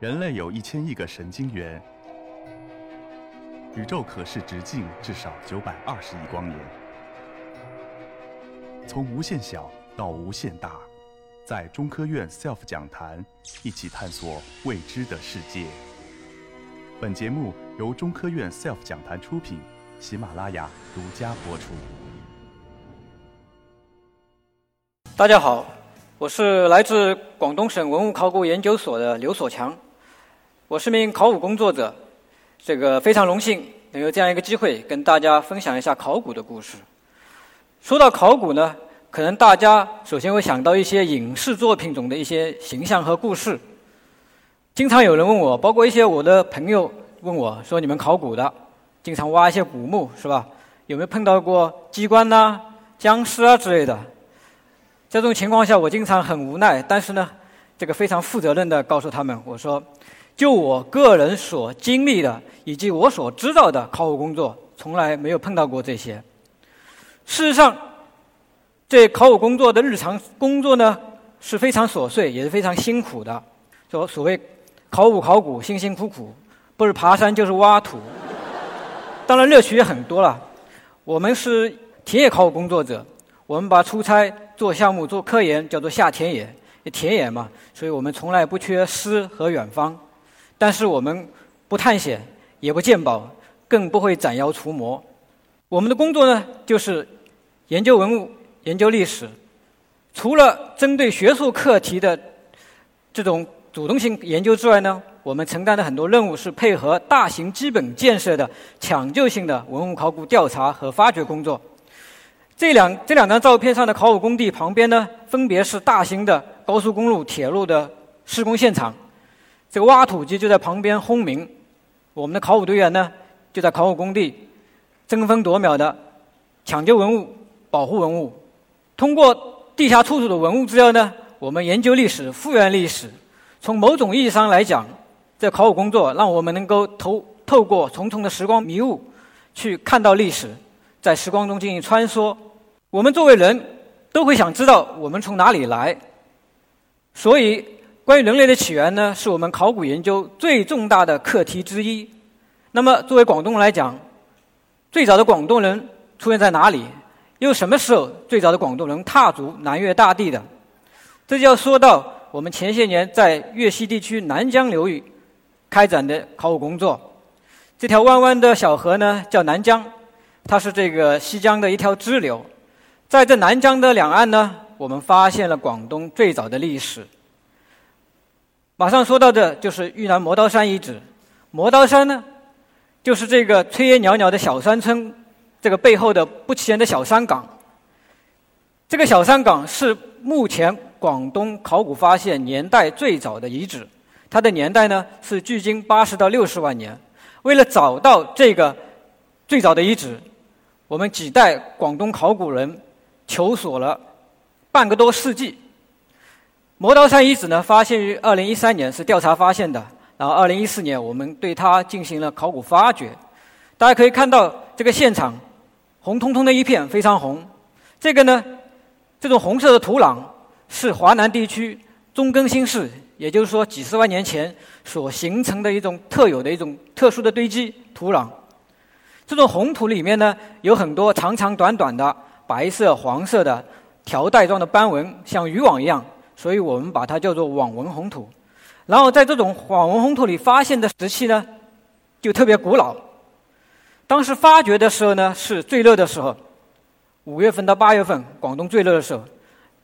人类有一千亿个神经元，宇宙可视直径至少九百二十亿光年。从无限小到无限大，在中科院 SELF 讲坛一起探索未知的世界。本节目由中科院 SELF 讲坛出品，喜马拉雅独家播出。大家好，我是来自广东省文物考古研究所的刘所强。我是名考古工作者，这个非常荣幸能有这样一个机会跟大家分享一下考古的故事。说到考古呢，可能大家首先会想到一些影视作品中的一些形象和故事。经常有人问我，包括一些我的朋友问我说：“你们考古的，经常挖一些古墓是吧？有没有碰到过机关呐、僵尸啊之类的？”在这种情况下，我经常很无奈，但是呢，这个非常负责任的告诉他们，我说。就我个人所经历的以及我所知道的考古工作，从来没有碰到过这些。事实上，这考古工作的日常工作呢是非常琐碎，也是非常辛苦的。所所谓考古考古，辛辛苦苦，不是爬山就是挖土。当然乐趣也很多了。我们是田野考古工作者，我们把出差做项目做科研叫做下田野，田野嘛，所以我们从来不缺诗和远方。但是我们不探险，也不鉴宝，更不会斩妖除魔。我们的工作呢，就是研究文物、研究历史。除了针对学术课题的这种主动性研究之外呢，我们承担的很多任务是配合大型基本建设的抢救性的文物考古调查和发掘工作。这两这两张照片上的考古工地旁边呢，分别是大型的高速公路、铁路的施工现场。这个挖土机就在旁边轰鸣，我们的考古队员呢就在考古工地争分夺秒的抢救文物、保护文物。通过地下出土的文物资料呢，我们研究历史、复原历史。从某种意义上来讲，这考古工作让我们能够透透过重重的时光迷雾，去看到历史，在时光中进行穿梭。我们作为人都会想知道我们从哪里来，所以。关于人类的起源呢，是我们考古研究最重大的课题之一。那么，作为广东人来讲，最早的广东人出现在哪里？又什么时候最早的广东人踏足南粤大地的？这就要说到我们前些年在粤西地区南江流域开展的考古工作。这条弯弯的小河呢，叫南江，它是这个西江的一条支流。在这南江的两岸呢，我们发现了广东最早的历史。马上说到的就是豫南磨刀山遗址。磨刀山呢，就是这个炊烟袅袅的小山村，这个背后的不起眼的小山岗。这个小山岗是目前广东考古发现年代最早的遗址，它的年代呢是距今八十到六十万年。为了找到这个最早的遗址，我们几代广东考古人求索了半个多世纪。磨刀山遗址呢，发现于二零一三年，是调查发现的。然后二零一四年，我们对它进行了考古发掘。大家可以看到，这个现场红彤彤的一片，非常红。这个呢，这种红色的土壤是华南地区中更新世，也就是说几十万年前所形成的一种特有的一种特殊的堆积土壤。这种红土里面呢，有很多长长短短的白色、黄色的条带状的斑纹，像渔网一样。所以我们把它叫做网纹红土，然后在这种网纹红土里发现的石器呢，就特别古老。当时发掘的时候呢，是最热的时候，五月份到八月份，广东最热的时候，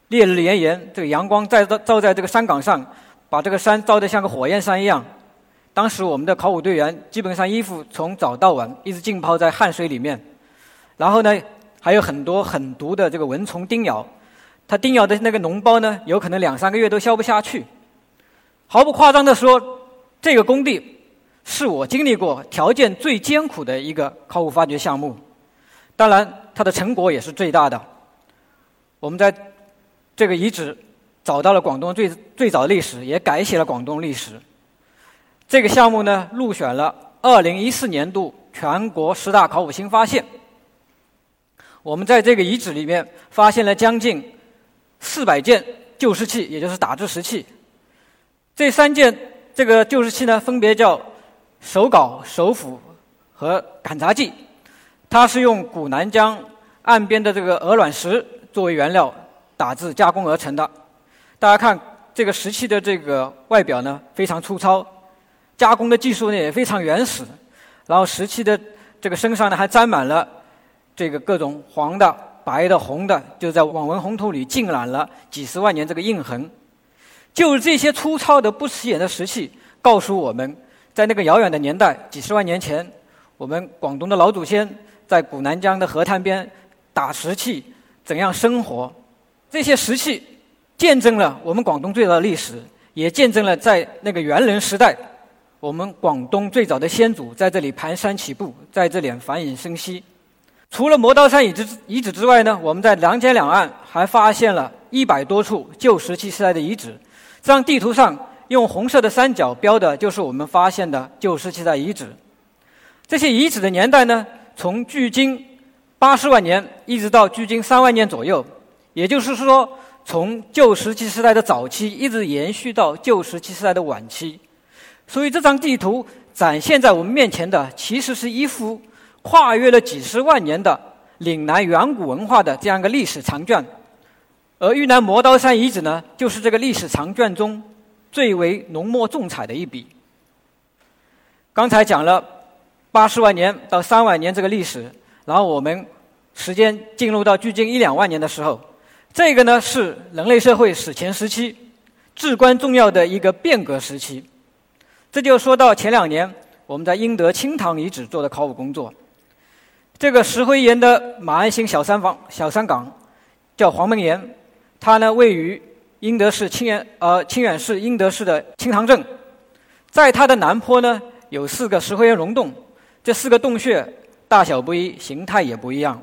烈日炎炎，这个阳光在照照在这个山岗上，把这个山照得像个火焰山一样。当时我们的考古队员基本上衣服从早到晚一直浸泡在汗水里面，然后呢，还有很多很毒的这个蚊虫叮咬。他叮咬的那个脓包呢，有可能两三个月都消不下去。毫不夸张的说，这个工地是我经历过条件最艰苦的一个考古发掘项目。当然，它的成果也是最大的。我们在这个遗址找到了广东最最早的历史，也改写了广东历史。这个项目呢，入选了2014年度全国十大考古新发现。我们在这个遗址里面发现了将近。四百件旧石器，也就是打制石器。这三件这个旧石器呢，分别叫手镐、手斧和砍杂剂。它是用古南江岸边的这个鹅卵石作为原料打制加工而成的。大家看这个石器的这个外表呢，非常粗糙，加工的技术呢也非常原始。然后石器的这个身上呢，还沾满了这个各种黄的、白的、红的，就在网纹红土里浸染了几十万年这个印痕。就是这些粗糙的、不起眼的石器，告诉我们，在那个遥远的年代，几十万年前，我们广东的老祖先。在古南江的河滩边打石器，怎样生活？这些石器见证了我们广东最早的历史，也见证了在那个猿人时代，我们广东最早的先祖在这里蹒跚起步，在这里繁衍生息。除了磨刀山遗址遗址之外呢，我们在梁江两岸还发现了一百多处旧石器时代的遗址。这张地图上用红色的三角标的，就是我们发现的旧石器时代遗址。这些遗址的年代呢？从距今八十万年一直到距今三万年左右，也就是说，从旧石器时代的早期一直延续到旧石器时代的晚期。所以这张地图展现在我们面前的，其实是一幅跨越了几十万年的岭南远古文化的这样一个历史长卷。而玉南磨刀山遗址呢，就是这个历史长卷中最为浓墨重彩的一笔。刚才讲了。八十万年到三万年这个历史，然后我们时间进入到距今一两万年的时候，这个呢是人类社会史前时期至关重要的一个变革时期。这就说到前两年我们在英德清塘遗址做的考古工作，这个石灰岩的马鞍形小山房小山岗叫黄门岩，它呢位于英德市清远呃清远市英德市的清塘镇，在它的南坡呢有四个石灰岩溶洞。这四个洞穴大小不一，形态也不一样，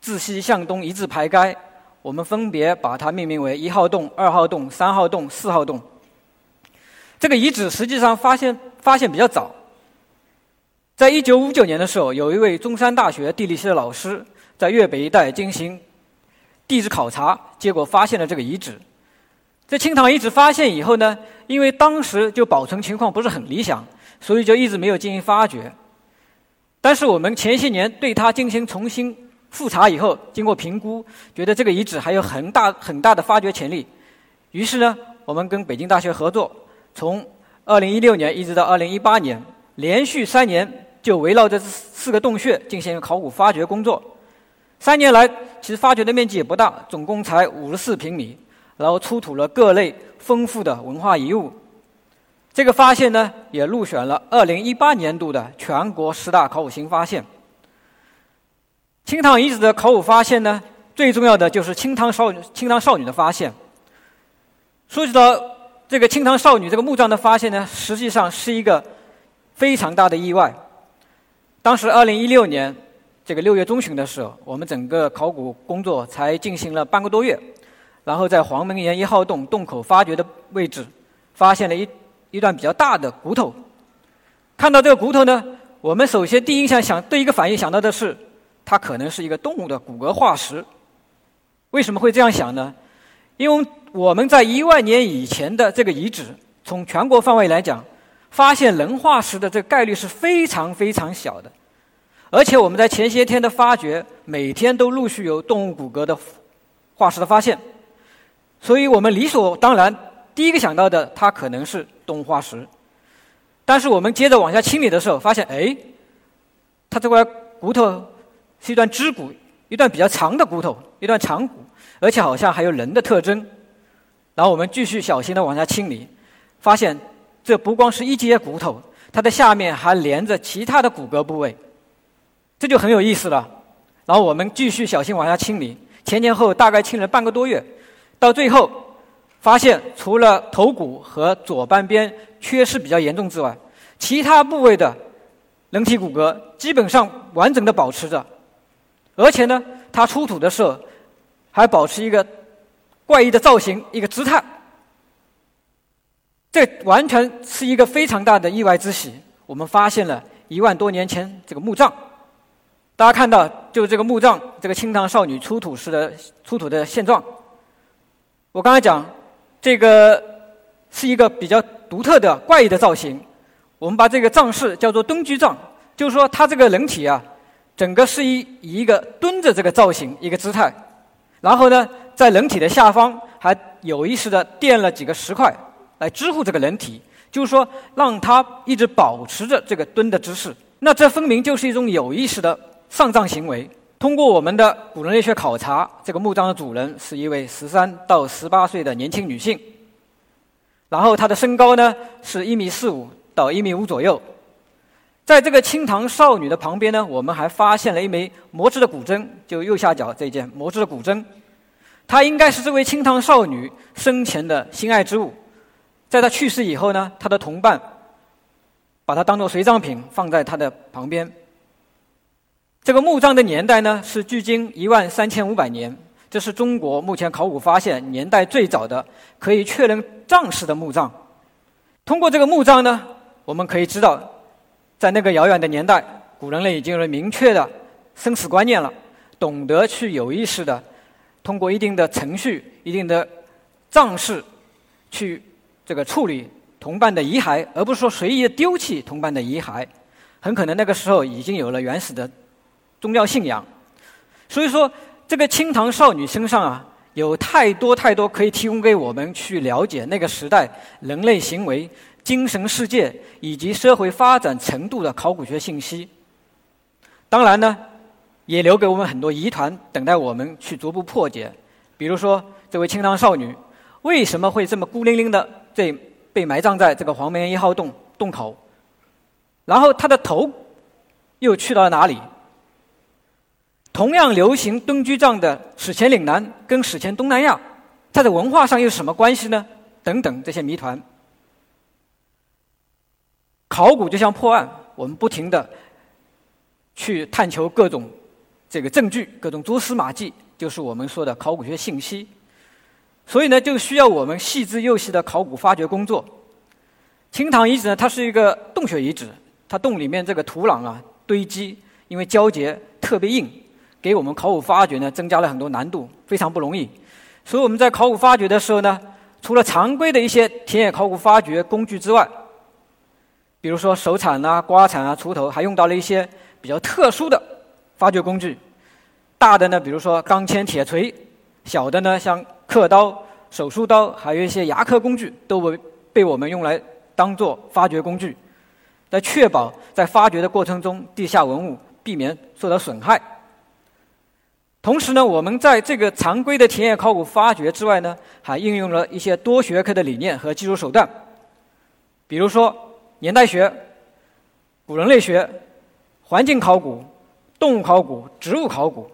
自西向东一字排开。我们分别把它命名为一号洞、二号洞、三号洞、四号洞。这个遗址实际上发现发现比较早，在一九五九年的时候，有一位中山大学地理系的老师在粤北一带进行地质考察，结果发现了这个遗址。这青塘遗址发现以后呢，因为当时就保存情况不是很理想，所以就一直没有进行发掘。但是我们前些年对它进行重新复查以后，经过评估，觉得这个遗址还有很大很大的发掘潜力。于是呢，我们跟北京大学合作，从二零一六年一直到二零一八年，连续三年就围绕这四个洞穴进行考古发掘工作。三年来，其实发掘的面积也不大，总共才五十四平米，然后出土了各类丰富的文化遗物。这个发现呢，也入选了二零一八年度的全国十大考古新发现。清塘遗址的考古发现呢，最重要的就是清塘少清塘少女的发现。说起到这个清塘少女这个墓葬的发现呢，实际上是一个非常大的意外。当时二零一六年这个六月中旬的时候，我们整个考古工作才进行了半个多月，然后在黄门岩一号洞洞口发掘的位置，发现了一。一段比较大的骨头，看到这个骨头呢，我们首先第一印象想第一个反应想到的是，它可能是一个动物的骨骼化石。为什么会这样想呢？因为我们在一万年以前的这个遗址，从全国范围来讲，发现人化石的这个概率是非常非常小的。而且我们在前些天的发掘，每天都陆续有动物骨骼的化石的发现，所以我们理所当然。第一个想到的，它可能是动物化石，但是我们接着往下清理的时候，发现，哎，它这块骨头是一段肢骨，一段比较长的骨头，一段长骨，而且好像还有人的特征。然后我们继续小心的往下清理，发现这不光是一节骨头，它的下面还连着其他的骨骼部位，这就很有意思了。然后我们继续小心往下清理，前前后大概清了半个多月，到最后。发现除了头骨和左半边缺失比较严重之外，其他部位的人体骨骼基本上完整的保持着，而且呢，它出土的时候还保持一个怪异的造型、一个姿态，这完全是一个非常大的意外之喜。我们发现了一万多年前这个墓葬，大家看到就是这个墓葬，这个清塘少女出土时的出土的现状。我刚才讲。这个是一个比较独特的怪异的造型。我们把这个藏式叫做蹲居葬，就是说它这个人体啊，整个是以以一个蹲着这个造型一个姿态，然后呢，在人体的下方还有意识的垫了几个石块来支护这个人体，就是说让它一直保持着这个蹲的姿势。那这分明就是一种有意识的上葬行为。通过我们的古人类学考察，这个墓葬的主人是一位十三到十八岁的年轻女性，然后她的身高呢是一米四五到一米五左右。在这个清唐少女的旁边呢，我们还发现了一枚磨制的骨针，就右下角这件磨制的骨针，它应该是这位清唐少女生前的心爱之物。在他去世以后呢，他的同伴把它当做随葬品放在他的旁边。这个墓葬的年代呢是距今一万三千五百年，这是中国目前考古发现年代最早的可以确认葬式的墓葬。通过这个墓葬呢，我们可以知道，在那个遥远的年代，古人类已经有了明确的生死观念了，懂得去有意识的通过一定的程序、一定的葬式去这个处理同伴的遗骸，而不是说随意的丢弃同伴的遗骸。很可能那个时候已经有了原始的。宗教信仰，所以说这个清唐少女身上啊，有太多太多可以提供给我们去了解那个时代人类行为、精神世界以及社会发展程度的考古学信息。当然呢，也留给我们很多疑团，等待我们去逐步破解。比如说，这位清唐少女为什么会这么孤零零的这被埋葬在这个黄梅一号洞洞口？然后他的头又去到了哪里？同样流行蹲居葬的史前岭南跟史前东南亚，它的文化上又是什么关系呢？等等这些谜团。考古就像破案，我们不停的去探求各种这个证据、各种蛛丝马迹，就是我们说的考古学信息。所以呢，就需要我们细致又细的考古发掘工作。青塘遗址呢，它是一个洞穴遗址，它洞里面这个土壤啊堆积，因为胶结特别硬。给我们考古发掘呢增加了很多难度，非常不容易。所以我们在考古发掘的时候呢，除了常规的一些田野考古发掘工具之外，比如说手铲啊、刮铲啊、锄头，还用到了一些比较特殊的发掘工具。大的呢，比如说钢钎、铁锤；小的呢，像刻刀、手术刀，还有一些牙科工具，都被被我们用来当做发掘工具，来确保在发掘的过程中，地下文物避免受到损害。同时呢，我们在这个常规的田野考古发掘之外呢，还应用了一些多学科的理念和技术手段，比如说年代学、古人类学、环境考古、动物考古、植物考古。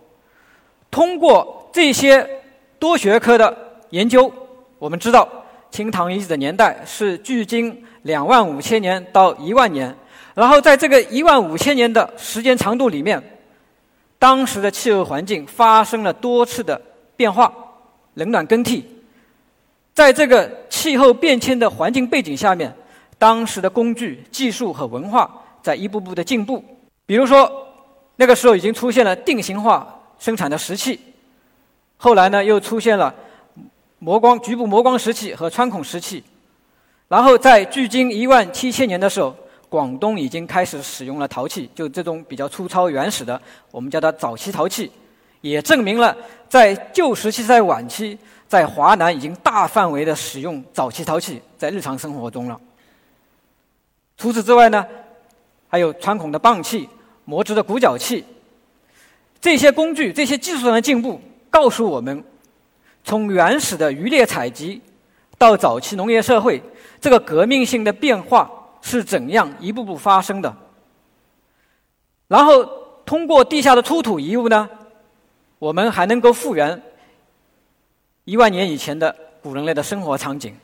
通过这些多学科的研究，我们知道清唐遗址的年代是距今两万五千年到一万年，然后在这个一万五千年的时间长度里面。当时的气候环境发生了多次的变化，冷暖更替。在这个气候变迁的环境背景下面，当时的工具、技术和文化在一步步的进步。比如说，那个时候已经出现了定型化生产的石器，后来呢又出现了磨光局部磨光石器和穿孔石器，然后在距今一万七千年的时候。广东已经开始使用了陶器，就这种比较粗糙原始的，我们叫它早期陶器，也证明了在旧石器时代晚期，在华南已经大范围的使用早期陶器在日常生活中了。除此之外呢，还有穿孔的棒器、磨制的骨角器，这些工具、这些技术上的进步，告诉我们，从原始的渔猎采集到早期农业社会，这个革命性的变化。是怎样一步步发生的？然后通过地下的出土遗物呢，我们还能够复原一万年以前的古人类的生活场景。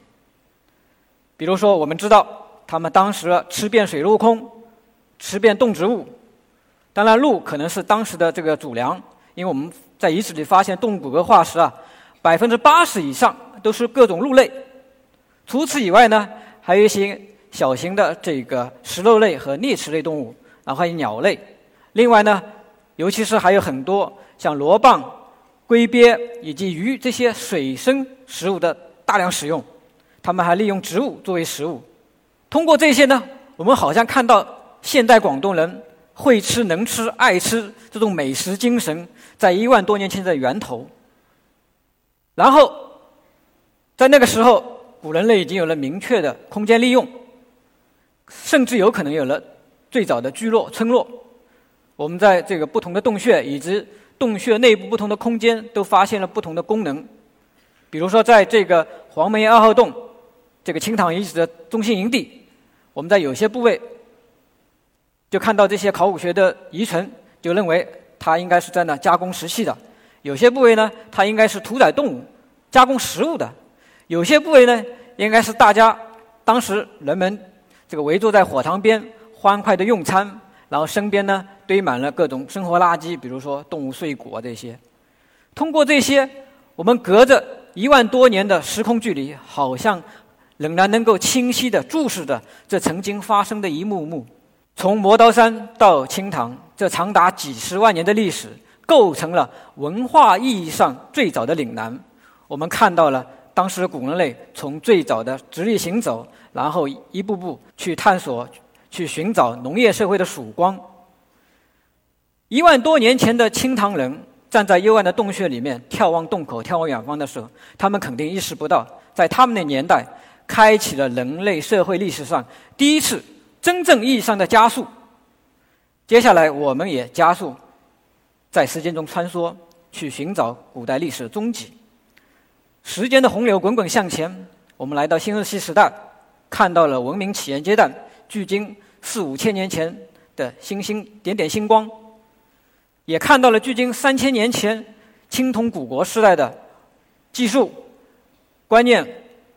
比如说，我们知道他们当时吃遍水陆空，吃遍动植物。当然，鹿可能是当时的这个主粮，因为我们在遗址里发现动物骨骼化石啊，百分之八十以上都是各种鹿类。除此以外呢，还有一些。小型的这个食肉类和啮齿类动物，然后还有鸟类。另外呢，尤其是还有很多像螺蚌、龟鳖以及鱼这些水生食物的大量使用。他们还利用植物作为食物。通过这些呢，我们好像看到现代广东人会吃、能吃、爱吃这种美食精神，在一万多年前的源头。然后，在那个时候，古人类已经有了明确的空间利用，甚至有可能有了最早的聚落、村落。我们在这个不同的洞穴以及洞穴内部不同的空间，都发现了不同的功能。比如说，在这个黄梅二号洞，这个清塘遗址的中心营地，我们在有些部位就看到这些考古学的遗存，就认为它应该是在那加工石器的；有些部位呢，它应该是屠宰动物、加工食物的；有些部位呢，应该是大家当时人们这个围坐在火塘边欢快的用餐。然后身边呢堆满了各种生活垃圾，比如说动物碎骨啊这些。通过这些，我们隔着一万多年的时空距离，好像仍然能够清晰地注视着这曾经发生的一幕幕。从磨刀山到清塘，这长达几十万年的历史，构成了文化意义上最早的岭南。我们看到了当时古人类从最早的直立行走，然后一步步去探索。去寻找农业社会的曙光。一万多年前的清塘人站在幽暗的洞穴里面，眺望洞口，眺望远方的时候，他们肯定意识不到，在他们的年代，开启了人类社会历史上第一次真正意义上的加速。接下来，我们也加速在时间中穿梭，去寻找古代历史的踪迹。时间的洪流滚滚向前，我们来到新石器时代，看到了文明起源阶段，距今。四五千年前的星星点点星光，也看到了距今三千年前青铜古国时代的技术、观念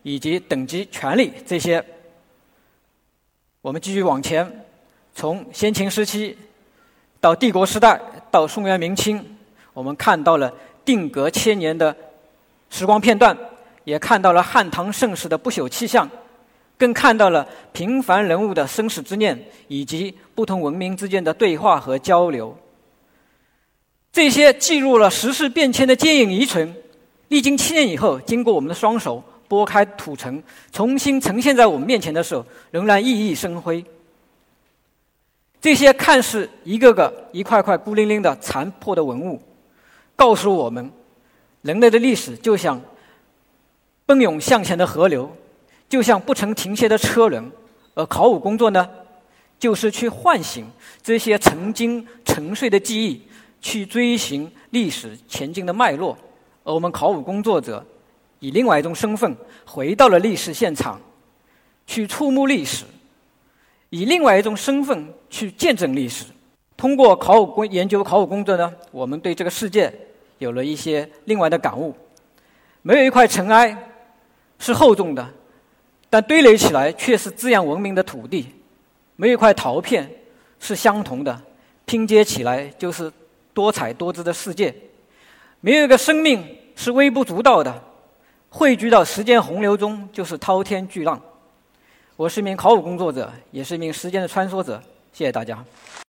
以及等级、权力这些。我们继续往前，从先秦时期到帝国时代，到宋元明清，我们看到了定格千年的时光片段，也看到了汉唐盛世的不朽气象。更看到了平凡人物的生死之念，以及不同文明之间的对话和交流。这些记录了时事变迁的坚影遗存，历经七年以后，经过我们的双手拨开土层，重新呈现在我们面前的时候，仍然熠熠生辉。这些看似一个个一块块孤零零的残破的文物，告诉我们，人类的历史就像奔涌向前的河流。就像不曾停歇的车轮，而考古工作呢，就是去唤醒这些曾经沉睡的记忆，去追寻历史前进的脉络。而我们考古工作者以另外一种身份回到了历史现场，去触摸历史；以另外一种身份去见证历史。通过考古工研究考古工作呢，我们对这个世界有了一些另外的感悟。没有一块尘埃是厚重的。但堆垒起来却是滋养文明的土地，没有一块陶片是相同的，拼接起来就是多彩多姿的世界。没有一个生命是微不足道的，汇聚到时间洪流中就是滔天巨浪。我是一名考古工作者，也是一名时间的穿梭者。谢谢大家。